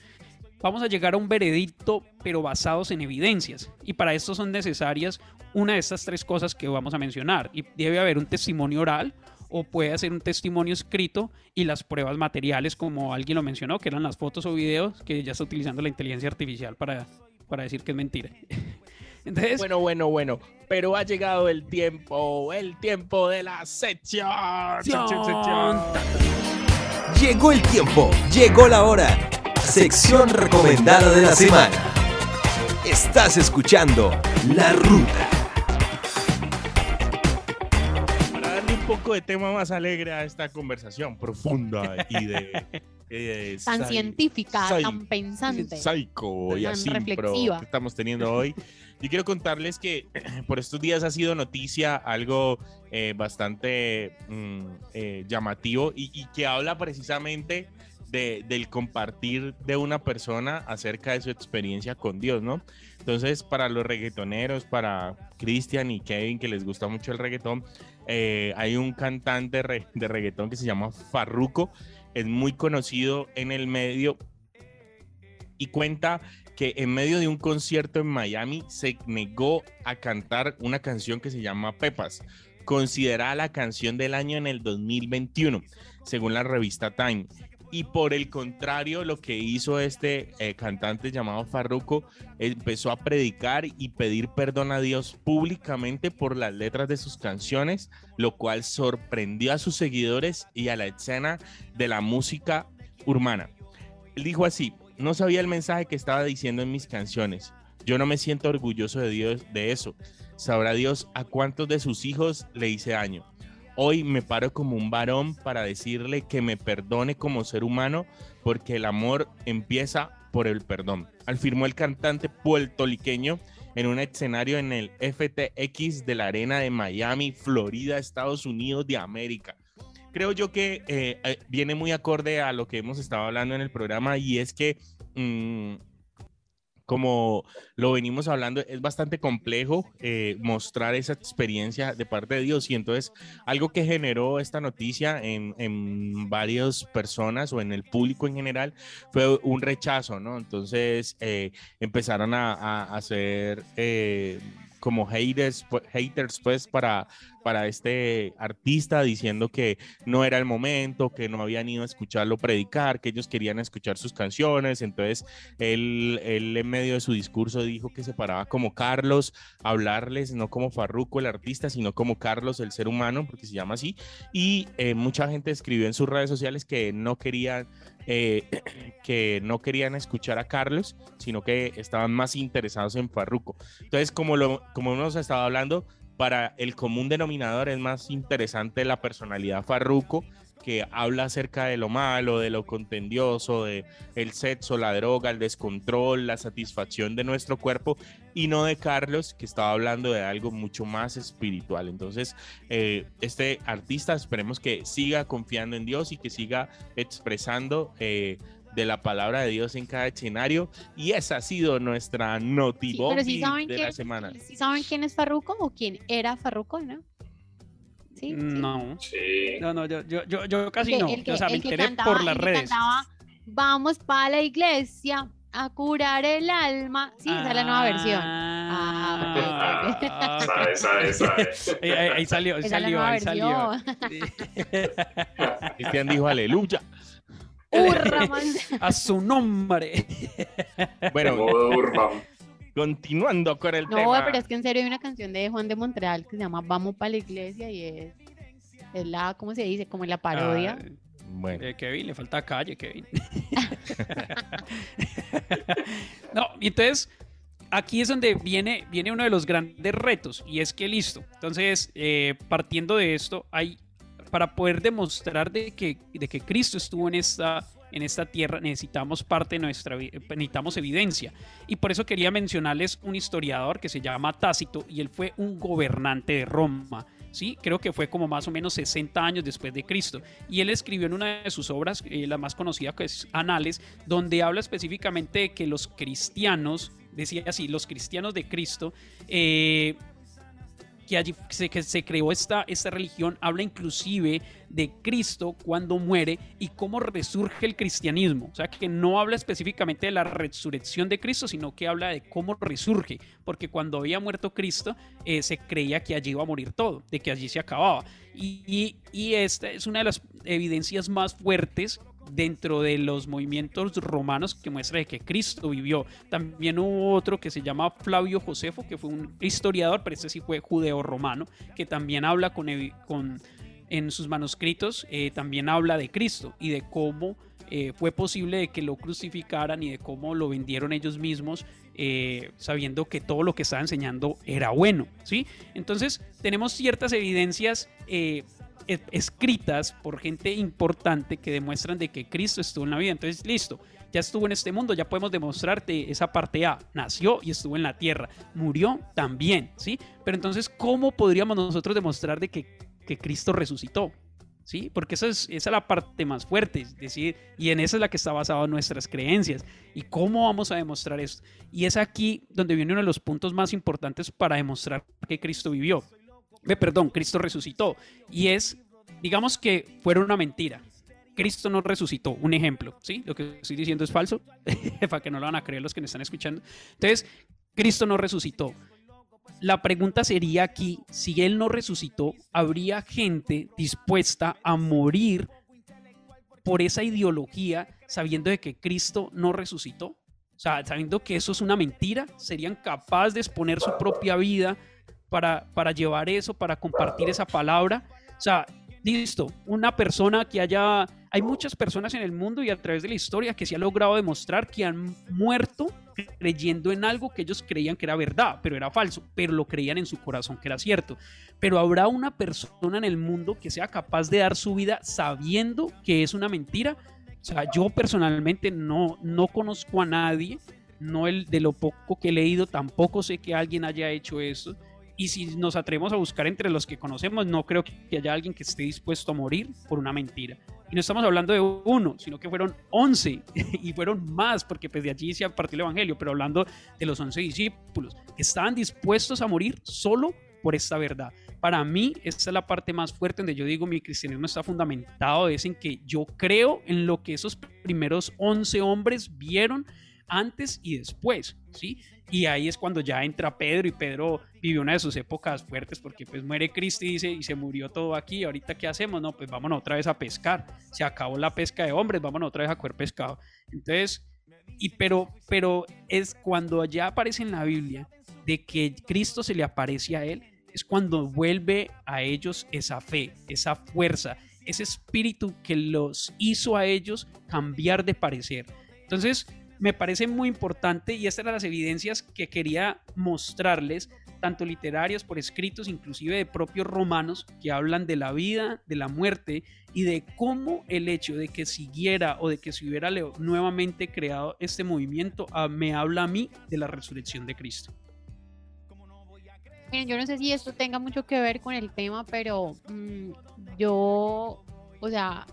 E: vamos a llegar a un veredicto, pero basados en evidencias. Y para esto son necesarias una de estas tres cosas que vamos a mencionar. Y debe haber un testimonio oral o puede ser un testimonio escrito y las pruebas materiales, como alguien lo mencionó, que eran las fotos o videos, que ya está utilizando la inteligencia artificial para, para decir que es mentira. Entonces,
C: Bueno, bueno, bueno. Pero ha llegado el tiempo, el tiempo de la sección.
B: Llegó el tiempo, llegó la hora. Sección recomendada de la semana. Estás escuchando La Ruta.
C: Poco de tema más alegre a esta conversación profunda y de... eh,
D: Tan científica, tan pensante.
C: Psycho y
D: Tan
C: así, que estamos teniendo hoy. Yo quiero contarles que por estos días ha sido noticia algo eh, bastante mm, eh, llamativo y, y que habla precisamente de- del compartir de una persona acerca de su experiencia con Dios, ¿no? Entonces, para los reggaetoneros, para Cristian y Kevin, que les gusta mucho el reggaetón, eh, hay un cantante de reggaetón que se llama Farruko, es muy conocido en el medio y cuenta que en medio de un concierto en Miami se negó a cantar una canción que se llama Pepas, considerada la canción del año en el 2021, según la revista Time. Y por el contrario, lo que hizo este eh, cantante llamado Farruko empezó a predicar y pedir perdón a Dios públicamente por las letras de sus canciones, lo cual sorprendió a sus seguidores y a la escena de la música urbana. Él dijo así, no sabía el mensaje que estaba diciendo en mis canciones. Yo no me siento orgulloso de Dios de eso. Sabrá Dios a cuántos de sus hijos le hice daño. Hoy me paro como un varón para decirle que me perdone como ser humano porque el amor empieza por el perdón. Afirmó el cantante puertorriqueño en un escenario en el FTX de la Arena de Miami, Florida, Estados Unidos de América. creo yo que eh, eh, viene muy acorde a lo que hemos estado hablando en el programa y es que mm, como lo venimos hablando, es bastante complejo eh, mostrar esa experiencia de parte de Dios. Y entonces, algo que generó esta noticia en, en varias personas o en el público en general fue un rechazo, ¿no? Entonces, eh, empezaron a, hacer eh, como haters, haters pues para, para este artista diciendo que no era el momento, que no habían ido a escucharlo predicar, que ellos querían escuchar sus canciones. Entonces él, él en medio de su discurso dijo que se paraba como Carlos a hablarles, no como Farruko el artista, sino como Carlos el ser humano, porque se llama así. Y eh, mucha gente escribió en sus redes sociales que no querían eh, que no querían escuchar a Carlos, sino que estaban más interesados en Farruko. Entonces, como, lo, como hemos estado hablando, para el común denominador es más interesante la personalidad Farruko, que habla acerca de lo malo, de lo contendioso, de el sexo, la droga, el descontrol, la satisfacción de nuestro cuerpo, y no de Carlos, que estaba hablando de algo mucho más espiritual. Entonces, eh, este artista esperemos que siga confiando en Dios y que siga expresando eh, de la palabra de Dios en cada escenario. Y esa ha sido nuestra notibombi
D: sí
C: de la semana.
D: sí saben quién es Farruko o quién era Farruko, ¿no? Sí.
E: No.
G: Sí.
E: No, no, yo, yo, yo, yo casi no.
D: el que-
E: o sea, me enteré
D: cantaba-
E: por las
D: el que
E: redes.
D: cantaba, Vamos para la iglesia a curar el alma. Sí, esa es la nueva versión. Ah, ok, ok.
E: Ah, ok.
G: Sabe, sabe, sabe.
E: Ahí, ahí- ahí salió, ahí
D: Esa
E: salió, ahí salió.
C: Cristian dijo aleluya.
D: Hurra, man.
E: A su nombre.
C: Bueno,
G: Modo Urban.
C: Continuando con el
D: No,
C: tema.
D: pero es que en serio hay una canción de Juan de Montreal que se llama Vamos para la iglesia y es, es la, ¿cómo se dice? Como la parodia.
E: Ah,
C: Bueno,
E: eh, Kevin, le falta calle, Kevin. no, y entonces aquí es donde viene, viene uno de los grandes retos y es que listo. Entonces, eh, partiendo de esto, hay para poder demostrar de que, de que Cristo estuvo en esta, en esta tierra, necesitamos parte de nuestra vi- necesitamos evidencia. Y por eso quería mencionarles un historiador que se llama Tácito y él fue un gobernante de Roma. Sí, creo que fue como más o menos 60 años después de Cristo. Y él escribió en una de sus obras, eh, la más conocida que es Anales, donde habla específicamente de que los cristianos, decía así, los cristianos de Cristo, eh, que allí se, que se creó esta, esta religión, habla inclusive de Cristo cuando muere y cómo resurge el cristianismo. O sea, que no habla específicamente de la resurrección de Cristo, sino que habla de cómo resurge. Porque cuando había muerto Cristo, eh, se creía que allí iba a morir todo, de que allí se acababa. Y, y- y esta es una de las evidencias más fuertes dentro de los movimientos romanos que muestra de que Cristo vivió. También hubo otro que se llama Flavio Josefo, que fue un historiador, pero este sí fue judeo-romano, que también habla con, en sus manuscritos, eh, también habla de Cristo y de cómo eh, fue posible de que lo crucificaran y de cómo lo vendieron ellos mismos, eh, sabiendo que todo lo que estaba enseñando era bueno, ¿sí? Entonces tenemos ciertas evidencias escritas por gente importante que demuestran de que Cristo estuvo en la vida. Entonces, listo, ya estuvo en este mundo, ya podemos demostrarte esa parte A. Nació y estuvo en la tierra. Murió también, ¿sí? Pero entonces, ¿cómo podríamos nosotros demostrar de que, que Cristo resucitó? ¿Sí? Porque esa es, esa es la parte más fuerte, es decir, y en esa es la que está basado nuestras creencias. ¿Y cómo vamos a demostrar esto? Y es aquí donde viene uno de los puntos más importantes para demostrar que Cristo vivió. Ve, perdón, Cristo resucitó. Y es, digamos que fuera una mentira. Cristo no resucitó, un ejemplo, ¿sí? Lo que estoy diciendo es falso, para que no lo van a creer los que me están escuchando. Entonces, Cristo no resucitó. La pregunta sería aquí, si Él no resucitó, ¿habría gente dispuesta a morir por esa ideología sabiendo de que Cristo no resucitó? O sea, sabiendo que eso es una mentira, ¿serían capaces de exponer su propia vida para, para llevar eso, para compartir esa palabra? O sea, listo, una persona que haya... Hay muchas personas en el mundo y a través de la historia que se ha logrado demostrar que han muerto creyendo en algo que ellos creían que era verdad, pero era falso, pero lo creían en su corazón que era cierto. Pero habrá una persona en el mundo que sea capaz de dar su vida sabiendo que es una mentira. O sea, yo personalmente no, no conozco a nadie, no el, de lo poco que he leído, tampoco sé que alguien haya hecho eso. Y si nos atrevemos a buscar entre los que conocemos, no creo que haya alguien que esté dispuesto a morir por una mentira. Y no estamos hablando de uno, sino que fueron once y fueron más, porque pues de allí se partió el Evangelio, pero hablando de los once discípulos, que estaban dispuestos a morir solo por esta verdad. Para mí, esta es la parte más fuerte donde yo digo mi cristianismo está fundamentado, es en que yo creo en lo que esos primeros once hombres vieron antes y después, ¿sí? Y ahí es cuando ya entra Pedro y Pedro vivió una de sus épocas fuertes porque pues muere Cristo y dice, y se murió todo aquí, ahorita qué hacemos? No, pues vámonos otra vez a pescar. Se acabó la pesca de hombres, vámonos otra vez a coger pescado. Entonces, y pero, pero es cuando ya aparece en la Biblia de que Cristo se le aparece a él, es cuando vuelve a ellos esa fe, esa fuerza, ese espíritu que los hizo a ellos cambiar de parecer. Entonces, me parece muy importante y estas eran las evidencias que quería mostrarles, tanto literarias por escritos, inclusive de propios romanos, que hablan de la vida, de la muerte y de cómo el hecho de que siguiera o de que se hubiera nuevamente creado este movimiento ah, me habla a mí de la resurrección de Cristo.
D: Miren, yo no sé si esto tenga mucho que ver con el tema, pero mm, yo, o sea,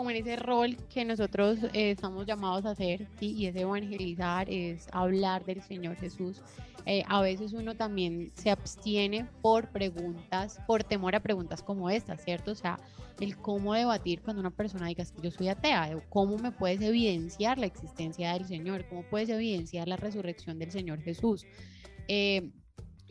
D: como en ese rol que nosotros eh, estamos llamados a hacer, y es evangelizar, es hablar del Señor Jesús. Eh, a veces uno también se abstiene por preguntas, por temor a preguntas como estas, ¿cierto? O sea, el cómo debatir cuando una persona diga yo soy atea, cómo me puedes evidenciar la existencia del Señor, cómo puedes evidenciar la resurrección del Señor Jesús. Eh,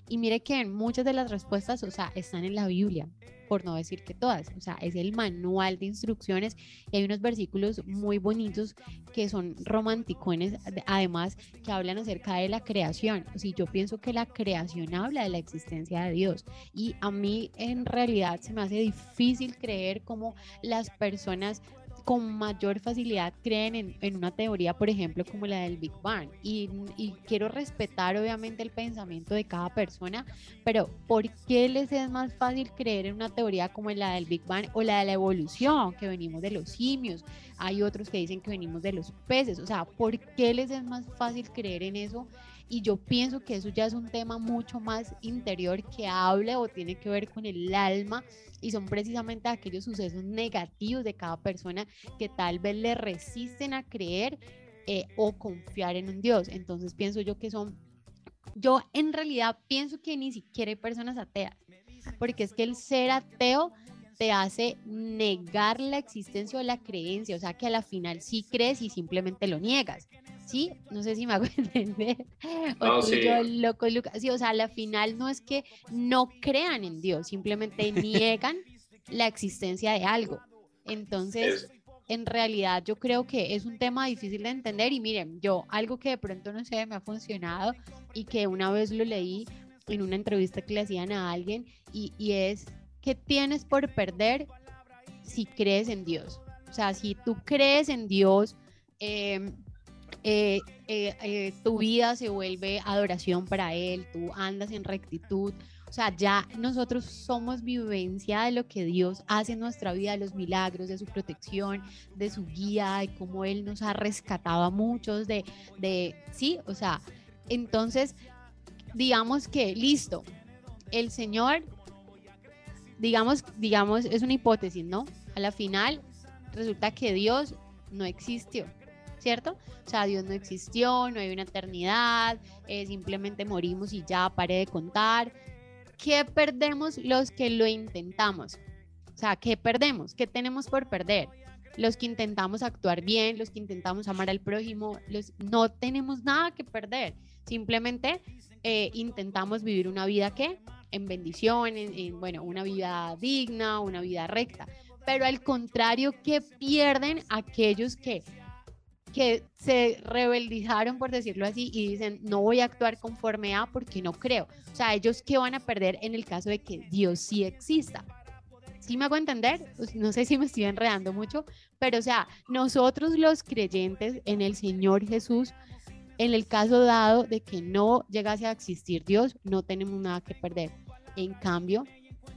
D: y mire que muchas de las respuestas, o sea, están en la Biblia por no decir que todas. O sea, es el manual de instrucciones y hay unos versículos muy bonitos que son romanticones, además que hablan acerca de la creación. O sea, yo pienso que la creación habla de la existencia de Dios y a mí en realidad se me hace difícil creer cómo las personas con mayor facilidad creen en, una teoría, por ejemplo, como la del Big Bang. Y, y, quiero respetar obviamente el pensamiento de cada persona, pero ¿por qué les es más fácil creer en una teoría como la del Big Bang o la de la evolución, que venimos de los simios? Hay otros que dicen que venimos de los peces. O sea, ¿por qué les es más fácil creer en eso? Y yo pienso que eso ya es un tema mucho más interior que habla o tiene que ver con el alma y son precisamente aquellos sucesos negativos de cada persona que tal vez le resisten a creer eh, o confiar en un Dios. Entonces pienso yo que son, yo en realidad pienso que ni siquiera hay personas ateas, porque es que el ser ateo te hace negar la existencia o la creencia, o sea que a la final sí crees y simplemente lo niegas. ¿sí? No sé si me hago entender. O sí. yo, loco, Lucas. Sí, o sea, la final no es que no crean en Dios, simplemente niegan la existencia de algo. Entonces, en realidad yo creo que es un tema difícil de entender y miren, yo algo que de pronto no sé, me ha funcionado y que una vez lo leí en una entrevista que le hacían a alguien y, y es, ¿qué tienes por perder si crees en Dios? O sea, si tú crees en Dios, eh, eh, eh, eh, tu vida se vuelve adoración para Él, tú andas en rectitud. O sea, ya nosotros somos vivencia de lo que Dios hace en nuestra vida, de los milagros, de su protección, de su guía, de cómo Él nos ha rescatado a muchos, de, de sí, o sea, entonces, digamos que, listo, el Señor, digamos, digamos, es una hipótesis, ¿no? A la final, resulta que Dios no existió ¿cierto? O sea, Dios no existió, no hay una eternidad, eh, simplemente morimos y ya pare de contar. ¿Qué perdemos los que lo intentamos? O sea, ¿qué perdemos? ¿Qué tenemos por perder? Los que intentamos actuar bien, los que intentamos amar al prójimo, los, no tenemos nada que perder. Simplemente eh, intentamos vivir una vida que en bendición, en, bueno, una vida digna, una vida recta. Pero al contrario, ¿qué pierden aquellos que que se rebeldizaron, por decirlo así, y dicen, no voy a actuar conforme a porque no creo. O sea, ellos qué van a perder en el caso de que Dios sí exista. ¿Sí me hago entender? Pues, no sé si me estoy enredando mucho, pero o sea, nosotros los creyentes en el Señor Jesús, en el caso dado de que no llegase a existir Dios, no tenemos nada que perder. En cambio,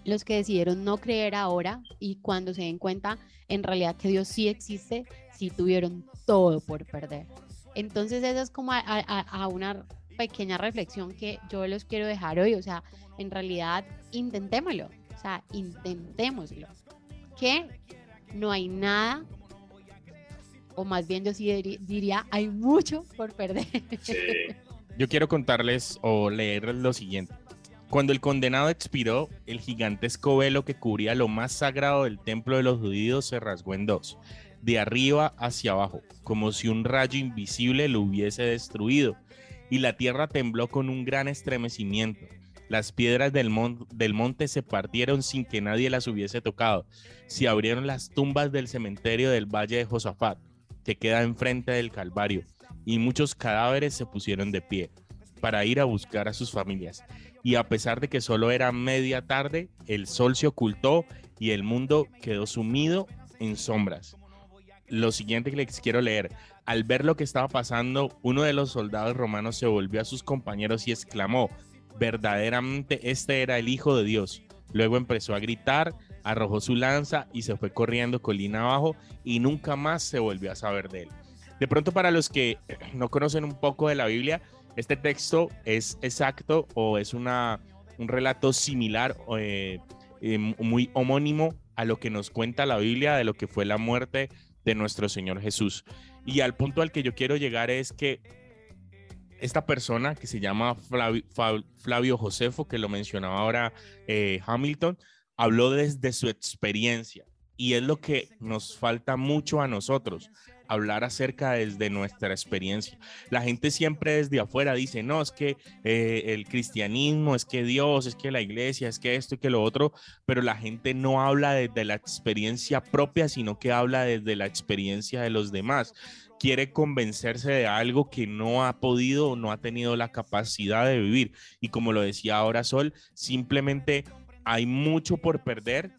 D: los que decidieron no creer ahora y cuando se den cuenta en realidad que Dios sí existe, sí tuvieron todo por perder. Entonces eso es como a, una pequeña reflexión que yo los quiero dejar hoy. O sea, en realidad, intentémoslo. O sea, intentémoslo. Que no hay nada, o más bien yo sí diría, hay mucho por perder.
G: Sí.
C: Yo quiero contarles o leer lo siguiente. Cuando el condenado expiró, el gigantesco velo que cubría lo más sagrado del templo de los judíos se rasgó en dos, de arriba hacia abajo, como si un rayo invisible lo hubiese destruido, y la tierra tembló con un gran estremecimiento. Las piedras del, mon- del monte se partieron sin que nadie las hubiese tocado. Se abrieron las tumbas del cementerio del valle de Josafat, que queda enfrente del Calvario, y muchos cadáveres se pusieron de pie para ir a buscar a sus familias. Y a pesar de que solo era media tarde, el sol se ocultó y el mundo quedó sumido en sombras. Lo siguiente que les quiero leer. Al ver lo que estaba pasando, uno de los soldados romanos se volvió a sus compañeros y exclamó, verdaderamente este era el Hijo de Dios. Luego empezó a gritar, arrojó su lanza y se fue corriendo colina abajo y nunca más se volvió a saber de él. De pronto para los que no conocen un poco de la Biblia, este texto es exacto o es una, un relato similar, eh, eh, muy homónimo a lo que nos cuenta la Biblia de lo que fue la muerte de nuestro Señor Jesús. Y al punto al que yo quiero llegar es que esta persona que se llama Flavio Josefo, que lo mencionaba ahora eh, Hamilton, habló desde su experiencia. Y es lo que nos falta mucho a nosotros, hablar acerca desde nuestra experiencia. La gente siempre desde afuera dice, no, es que eh, el cristianismo, es que Dios, es que la iglesia, es que esto y que lo otro, pero la gente no habla desde la experiencia propia, sino que habla desde la experiencia de los demás. Quiere convencerse de algo que no ha podido o no ha tenido la capacidad de vivir. Y como lo decía ahora Sol, simplemente hay mucho por perder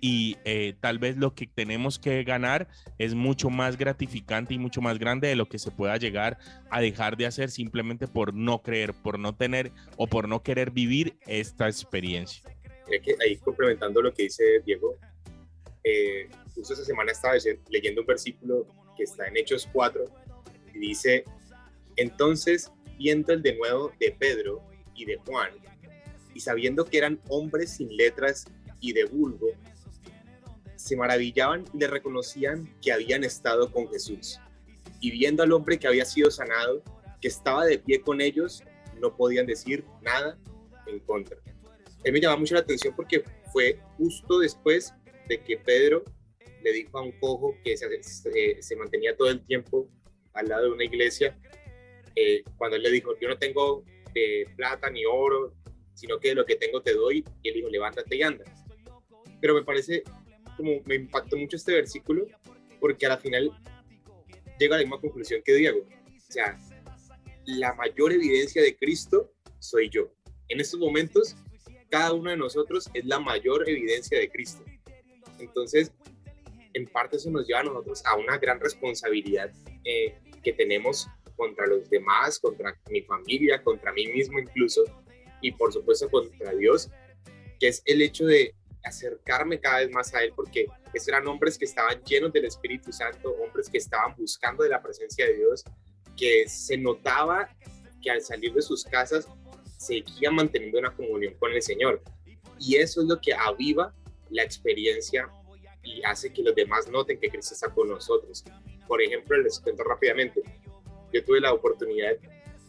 C: y eh, tal vez lo que tenemos que ganar es mucho más gratificante y mucho más grande de lo que se pueda llegar a dejar de hacer simplemente por no creer, por no tener o por no querer vivir esta experiencia.
F: Que ahí complementando lo que dice Diego, eh, justo esta semana estaba leye- leyendo un versículo que está en Hechos 4 y dice, entonces viendo el de nuevo de Pedro y de Juan, y sabiendo que eran hombres sin letras y de vulgo, se maravillaban y le reconocían que habían estado con Jesús. Y viendo al hombre que había sido sanado, que estaba de pie con ellos, no podían decir nada en contra. Él me llamaba mucho la atención porque fue justo después de que Pedro le dijo a un cojo que se, se- mantenía todo el tiempo al lado de una iglesia, eh, cuando él le dijo, yo no tengo eh, plata ni oro, sino que lo que tengo te doy, y él dijo, levántate y anda. Pero me parece como me impactó mucho este versículo porque a la final llega a la misma conclusión que Diego. O sea, la mayor evidencia de Cristo soy yo. En estos momentos, cada uno de nosotros es la mayor evidencia de Cristo. Entonces, en parte eso nos lleva a nosotros a una gran responsabilidad eh, que tenemos contra los demás, contra mi familia, contra mí mismo incluso, y por supuesto contra Dios, que es el hecho de acercarme cada vez más a Él, porque esos eran hombres que estaban llenos del Espíritu Santo, hombres que estaban buscando de la presencia de Dios, que se notaba que al salir de sus casas seguían manteniendo una comunión con el Señor. Y eso es lo que aviva la experiencia y hace que los demás noten que Cristo está con nosotros. Por ejemplo, les cuento rápidamente, yo tuve la oportunidad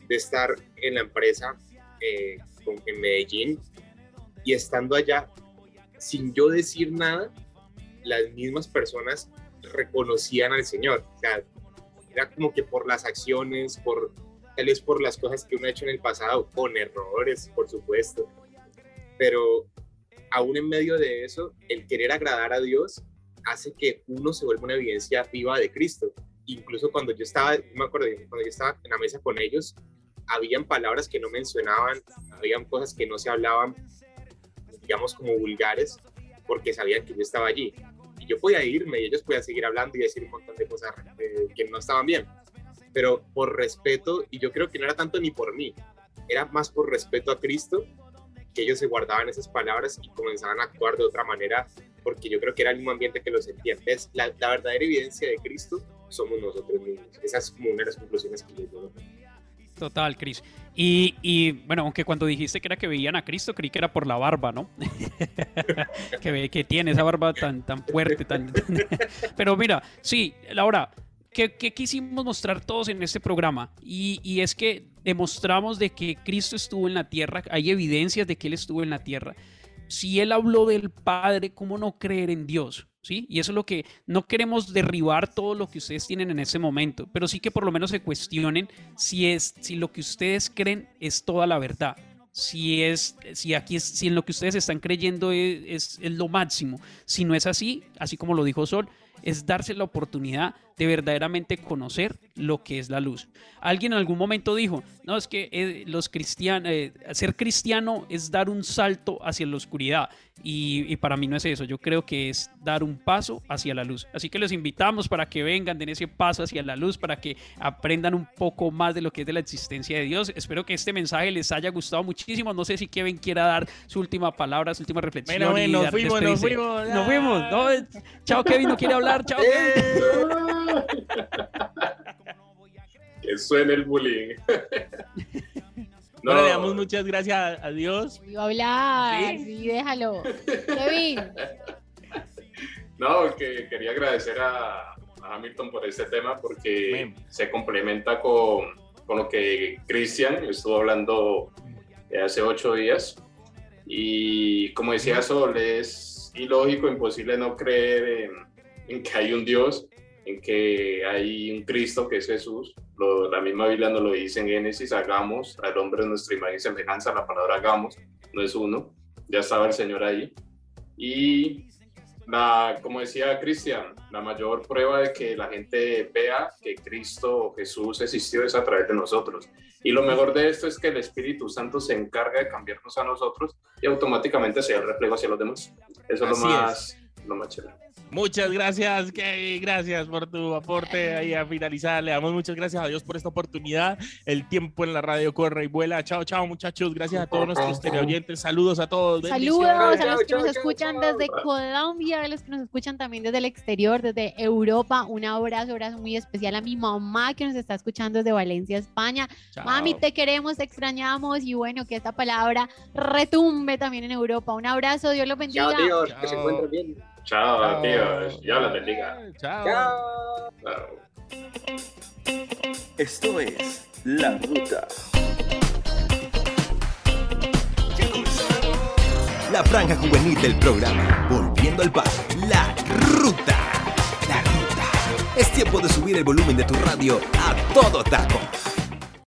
F: de estar en la empresa eh, con- en Medellín y estando allá, sin yo decir nada, las mismas personas reconocían al Señor. O sea, era como que por las acciones, por tal vez por las cosas que uno ha hecho en el pasado, con errores, por supuesto. Pero aún en medio de eso, el querer agradar a Dios hace que uno se vuelva una evidencia viva de Cristo. Incluso cuando yo estaba, me acuerdo, cuando yo estaba en la mesa con ellos, habían palabras que no mencionaban, habían cosas que no se hablaban, digamos como vulgares, porque sabían que yo estaba allí. Y yo podía irme y ellos podían seguir hablando y decir un montón de cosas eh, que no estaban bien. Pero por respeto, y yo creo que no era tanto ni por mí, era más por respeto a Cristo, que ellos se guardaban esas palabras y comenzaban a actuar de otra manera, porque yo creo que era el mismo ambiente que los sentían. ¿Ves? La, la verdadera evidencia de Cristo somos nosotros mismos. Esa es como una de las conclusiones que yo tengo.
E: Total, Cris. Y, y, bueno, aunque cuando dijiste que era que veían a Cristo, creí que era por la barba, ¿no? que, que tiene esa barba tan, tan fuerte, tan... Pero mira, sí, Laura, ¿qué, qué quisimos mostrar todos en este programa? Y, y es que demostramos de que Cristo estuvo en la tierra, hay evidencias de que Él estuvo en la tierra. Si Él habló del Padre, ¿cómo no creer en Dios? ¿Sí? Y eso es lo que no queremos derribar todo lo que ustedes tienen en ese momento, pero sí que por lo menos se cuestionen si es si lo que ustedes creen es toda la verdad. Si es si aquí es, si en lo que ustedes están creyendo es, es, es lo máximo. Si no es así, así como lo dijo Sol, es darse la oportunidad de verdaderamente conocer lo que es la luz. Alguien en algún momento dijo, no, es que eh, los cristianos, ser cristiano es dar un salto hacia la oscuridad. Y, y para mí no es eso, yo creo que es dar un paso hacia la luz. Así que los invitamos para que vengan, den ese paso hacia la luz, para que aprendan un poco más de lo que es de la existencia de Dios. Espero que este mensaje les haya gustado muchísimo. No sé si Kevin quiera dar su última palabra, su última reflexión.
C: Bueno, bueno, nos fuimos, nos fuimos.
E: Nos fuimos. No, chao, Kevin, no quiere hablar. Chao, Kevin.
G: Que suene el bullying.
C: Bueno, le damos muchas gracias a, Dios.
D: Iba a hablar,
C: ¿Sí?
D: sí, déjalo. Kevin,
G: No, que quería agradecer a, a Hamilton por este tema porque
C: Bien.
G: se complementa con, con lo que Cristian estuvo hablando hace ocho días. Y como decía Sol, es ilógico, imposible no creer en, en que hay un Dios, en que hay un Cristo que es Jesús. Lo- la misma Biblia nos lo dice en Génesis, hagamos al hombre en nuestra imagen y semejanza, la palabra hagamos, no es uno, ya estaba el Señor ahí. Y la, como decía Cristian, la mayor prueba de que la gente vea que Cristo o Jesús existió es a través de nosotros. Y lo mejor de esto es que el Espíritu Santo se encarga de cambiarnos a nosotros y automáticamente se da el reflejo hacia los demás. Eso es lo más, lo más chévere.
C: Muchas gracias, Kevin. Gracias por tu aporte ahí a finalizar. Le damos muchas gracias a Dios por esta oportunidad. El tiempo en la radio corre y vuela. Chao, chao, muchachos. Gracias a todos nuestros teleoyentes. Saludos a todos.
D: saludos a los que
F: Chao,
D: nos
F: chao,
D: escuchan
F: chao.
D: desde Colombia, a los que nos escuchan también desde el exterior, desde Europa. Un abrazo, abrazo muy especial a mi mamá que nos está escuchando desde Valencia, España.
C: Chao.
D: Mami, te queremos, te extrañamos y bueno, que esta palabra retumbe también en Europa. Un abrazo, Dios los bendiga.
F: Chao, tíos, que se
C: Chao.
F: encuentren bien.
G: Chao,
C: Chao.
G: tíos. Ya la bendiga.
F: Chao.
G: Chao.
A: Esto es La Ruta.
B: La franja juvenil del programa, volviendo al bar, la ruta. La ruta. Es tiempo de subir el volumen de tu radio a todo taco.